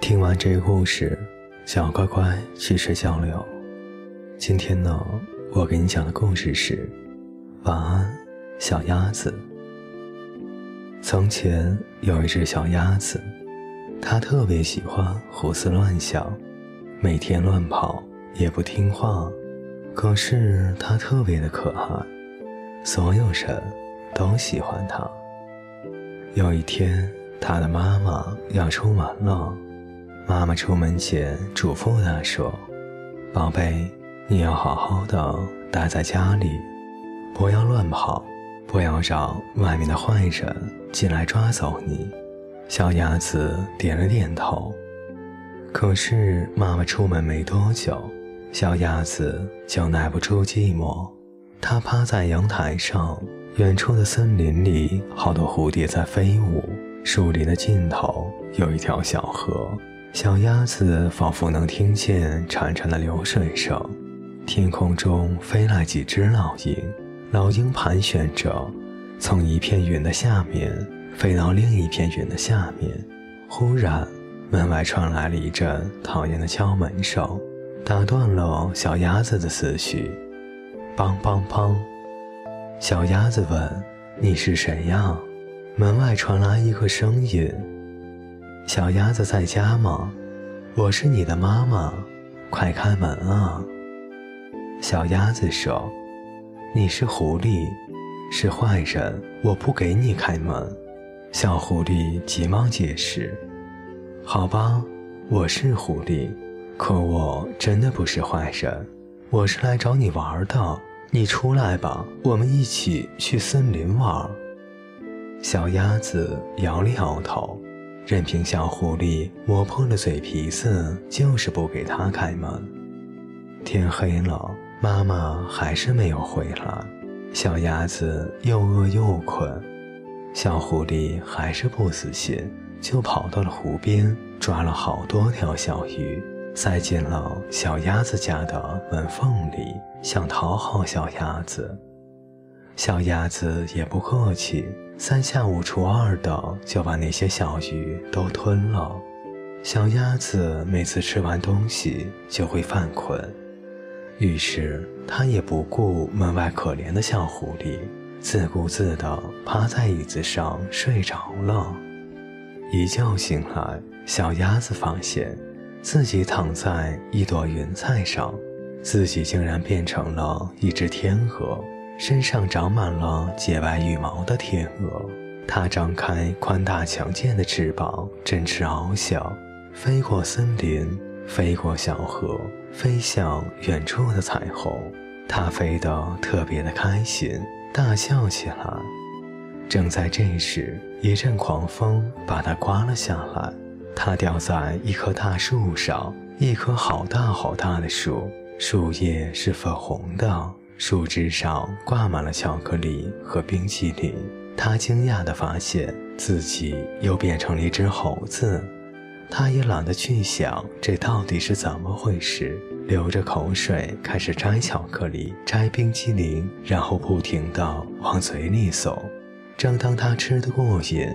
听完这个故事，小乖乖去睡觉了。今天呢，我给你讲的故事是：晚安，小鸭子。从前有一只小鸭子，它特别喜欢胡思乱想，每天乱跑，也不听话。可是它特别的可爱，所有人都喜欢它。有一天，它的妈妈要出门了。妈妈出门前嘱咐他说：“宝贝，你要好好的待在家里，不要乱跑，不要让外面的坏人进来抓走你。”小鸭子点了点头。可是妈妈出门没多久，小鸭子就耐不住寂寞，它趴在阳台上，远处的森林里好多蝴蝶在飞舞，树林的尽头有一条小河。小鸭子仿佛能听见潺潺的流水声，天空中飞来几只老鹰，老鹰盘旋着，从一片云的下面飞到另一片云的下面。忽然，门外传来了一阵讨厌的敲门声，打断了小鸭子的思绪。梆梆梆！小鸭子问：“你是谁呀？”门外传来一个声音。小鸭子在家吗？我是你的妈妈，快开门啊！小鸭子说：“你是狐狸，是坏人，我不给你开门。”小狐狸急忙解释：“好吧，我是狐狸，可我真的不是坏人，我是来找你玩的。你出来吧，我们一起去森林玩。”小鸭子摇了摇头。任凭小狐狸磨破了嘴皮子，就是不给他开门。天黑了，妈妈还是没有回来，小鸭子又饿又困。小狐狸还是不死心，就跑到了湖边，抓了好多条小鱼，塞进了小鸭子家的门缝里，想讨好小鸭子。小鸭子也不客气。三下五除二的就把那些小鱼都吞了。小鸭子每次吃完东西就会犯困，于是它也不顾门外可怜的小狐狸，自顾自地趴在椅子上睡着了。一觉醒来，小鸭子发现自己躺在一朵云彩上，自己竟然变成了一只天鹅。身上长满了洁白羽毛的天鹅，它张开宽大强健的翅膀，振翅翱翔，飞过森林，飞过小河，飞向远处的彩虹。它飞得特别的开心，大笑起来。正在这时，一阵狂风把它刮了下来，它掉在一棵大树上，一棵好大好大的树，树叶是粉红的。树枝上挂满了巧克力和冰淇淋，他惊讶地发现自己又变成了一只猴子。他也懒得去想这到底是怎么回事，流着口水开始摘巧克力、摘冰淇淋，然后不停地往嘴里送。正当他吃得过瘾，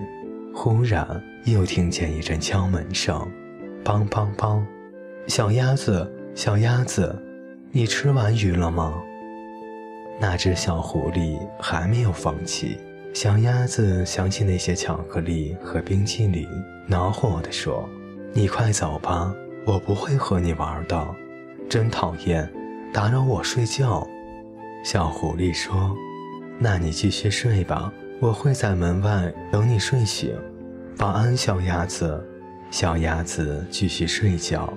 忽然又听见一阵敲门声，梆梆梆！小鸭子，小鸭子，你吃完鱼了吗？那只小狐狸还没有放弃。小鸭子想起那些巧克力和冰淇淋，恼火地说：“你快走吧，我不会和你玩的，真讨厌，打扰我睡觉。”小狐狸说：“那你继续睡吧，我会在门外等你睡醒。晚安，小鸭子。”小鸭子继续睡觉。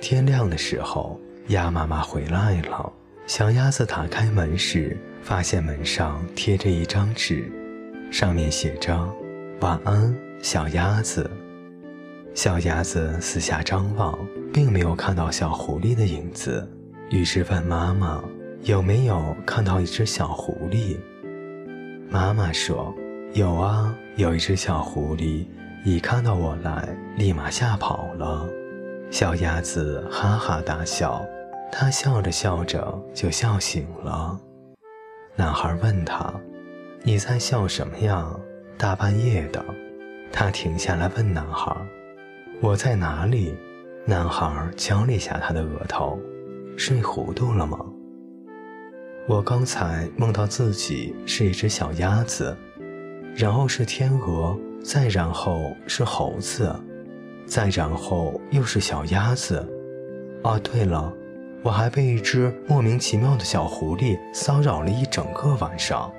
天亮的时候，鸭妈妈回来了。小鸭子打开门时，发现门上贴着一张纸，上面写着“晚安，小鸭子”。小鸭子四下张望，并没有看到小狐狸的影子，于是问妈妈：“有没有看到一只小狐狸？”妈妈说：“有啊，有一只小狐狸，一看到我来，立马吓跑了。”小鸭子哈哈大笑。它笑着笑着就笑醒了。男孩问他：“你在笑什么呀？大半夜的。”他停下来问男孩：“我在哪里？”男孩敲了一下他的额头：“睡糊涂了吗？”我刚才梦到自己是一只小鸭子，然后是天鹅，再然后是猴子，再然后又是小鸭子。啊，对了，我还被一只莫名其妙的小狐狸骚扰了一整个晚上。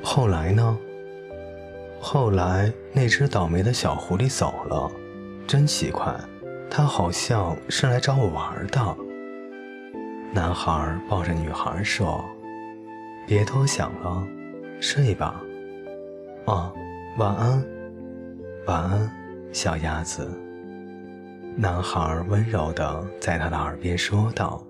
后来呢？后来那只倒霉的小狐狸走了，真奇怪，它好像是来找我玩的。男孩抱着女孩说：“别多想了，睡吧。”啊，晚安，晚安，小鸭子。男孩温柔地在他的耳边说道。